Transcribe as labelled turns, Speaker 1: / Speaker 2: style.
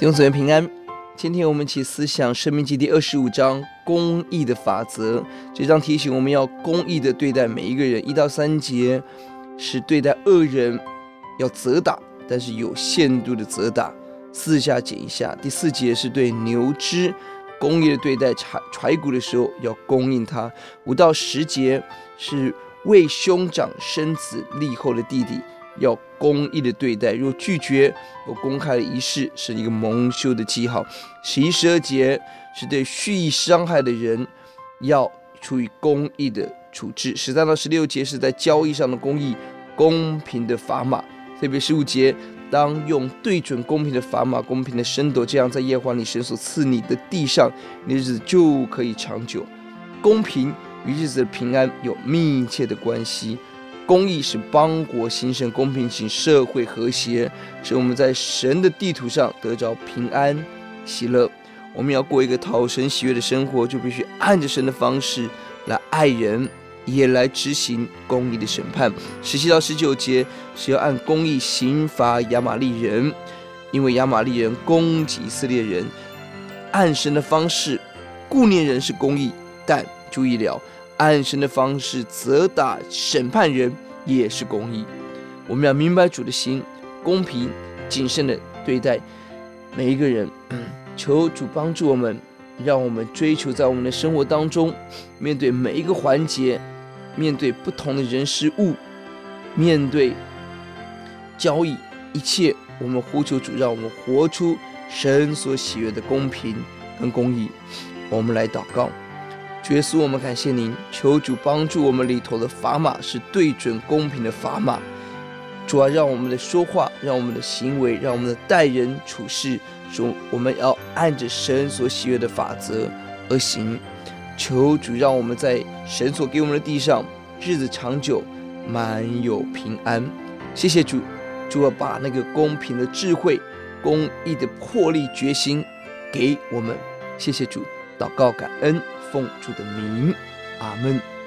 Speaker 1: 弟兄姊妹平安，今天我们一起思想《生命记》第二十五章公义的法则。这章提醒我们要公义的对待每一个人。一到三节是对待恶人要责打，但是有限度的责打，四下减一下。第四节是对牛只公义的对待，踹踹骨的时候要供应他。五到十节是为兄长生子立后的弟弟。要公义的对待，若拒绝有公开的仪式，是一个蒙羞的记号。十一、十二节是对蓄意伤害的人要处以公义的处置。十三到十六节是在交易上的公义，公平的砝码。特别十五节，当用对准公平的砝码，公平的升斗，这样在耶和华你神所赐你的地上，你的日子就可以长久。公平与日子的平安有密切的关系。公义使邦国兴盛，公平使社会和谐，使我们在神的地图上得着平安喜乐。我们要过一个讨神喜悦的生活，就必须按着神的方式来爱人，也来执行公义的审判。十七到十九节是要按公义刑罚亚玛力人，因为亚玛力人攻击以色列人，按神的方式顾念人是公义，但注意了。按神的方式责打审判人也是公义。我们要明白主的心，公平谨慎的对待每一个人。求主帮助我们，让我们追求在我们的生活当中，面对每一个环节，面对不同的人事物，面对交易一切，我们呼求主，让我们活出神所喜悦的公平跟公义。我们来祷告。耶稣，我们感谢您，求主帮助我们里头的砝码是对准公平的砝码。主啊，让我们的说话，让我们的行为，让我们的待人处事，主，我们要按着神所喜悦的法则而行。求主让我们在神所给我们的地上日子长久，满有平安。谢谢主，主啊，把那个公平的智慧、公义的魄力、决心给我们。谢谢主，祷告感恩。奉主的名，阿门。